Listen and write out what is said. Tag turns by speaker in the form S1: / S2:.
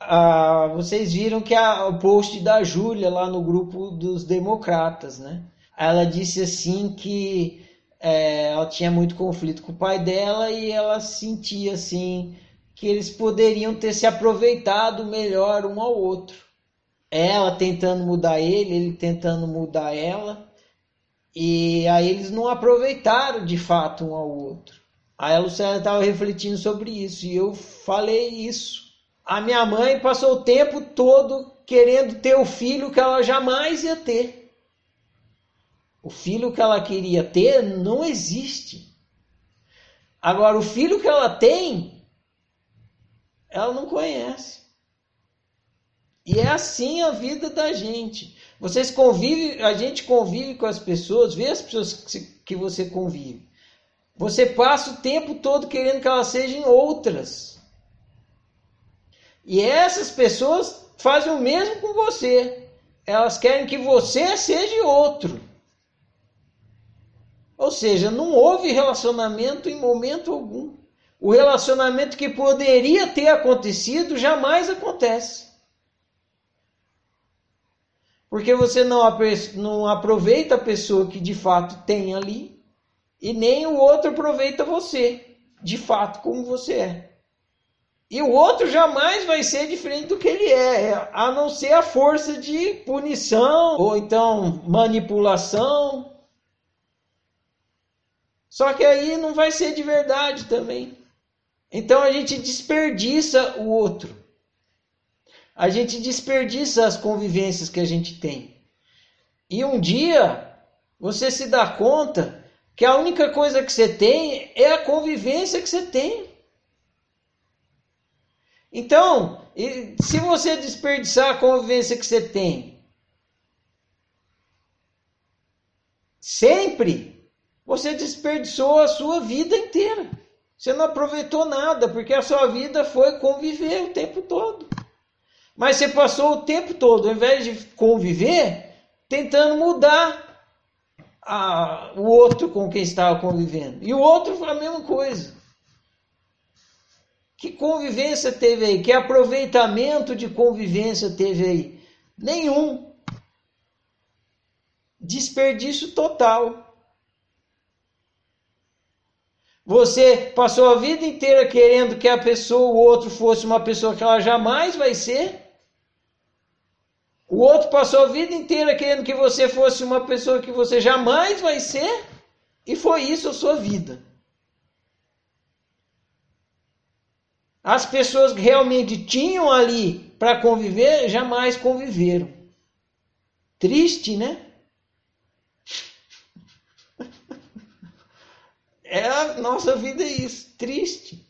S1: ah, vocês viram que a, o post da Júlia lá no grupo dos democratas, né? Ela disse assim que é, ela tinha muito conflito com o pai dela e ela sentia assim que eles poderiam ter se aproveitado melhor um ao outro. Ela tentando mudar ele, ele tentando mudar ela. E aí eles não aproveitaram de fato um ao outro. Aí a Luciana estava refletindo sobre isso e eu falei isso. A minha mãe passou o tempo todo querendo ter o filho que ela jamais ia ter. O filho que ela queria ter não existe. Agora, o filho que ela tem, ela não conhece. E é assim a vida da gente. Vocês convivem, a gente convive com as pessoas, vê as pessoas que você convive. Você passa o tempo todo querendo que elas sejam outras. E essas pessoas fazem o mesmo com você. Elas querem que você seja outro. Ou seja, não houve relacionamento em momento algum. O relacionamento que poderia ter acontecido jamais acontece. Porque você não, não aproveita a pessoa que de fato tem ali, e nem o outro aproveita você, de fato, como você é. E o outro jamais vai ser diferente do que ele é, a não ser a força de punição ou então manipulação só que aí não vai ser de verdade também. Então a gente desperdiça o outro. A gente desperdiça as convivências que a gente tem. E um dia você se dá conta que a única coisa que você tem é a convivência que você tem. Então, se você desperdiçar a convivência que você tem, sempre você desperdiçou a sua vida inteira. Você não aproveitou nada, porque a sua vida foi conviver o tempo todo. Mas você passou o tempo todo, ao invés de conviver, tentando mudar a, o outro com quem estava convivendo. E o outro foi a mesma coisa. Que convivência teve aí? Que aproveitamento de convivência teve aí? Nenhum. Desperdício total. Você passou a vida inteira querendo que a pessoa, o outro, fosse uma pessoa que ela jamais vai ser. O outro passou a vida inteira querendo que você fosse uma pessoa que você jamais vai ser. E foi isso a sua vida. As pessoas que realmente tinham ali para conviver jamais conviveram. Triste, né? É a nossa vida é isso, triste.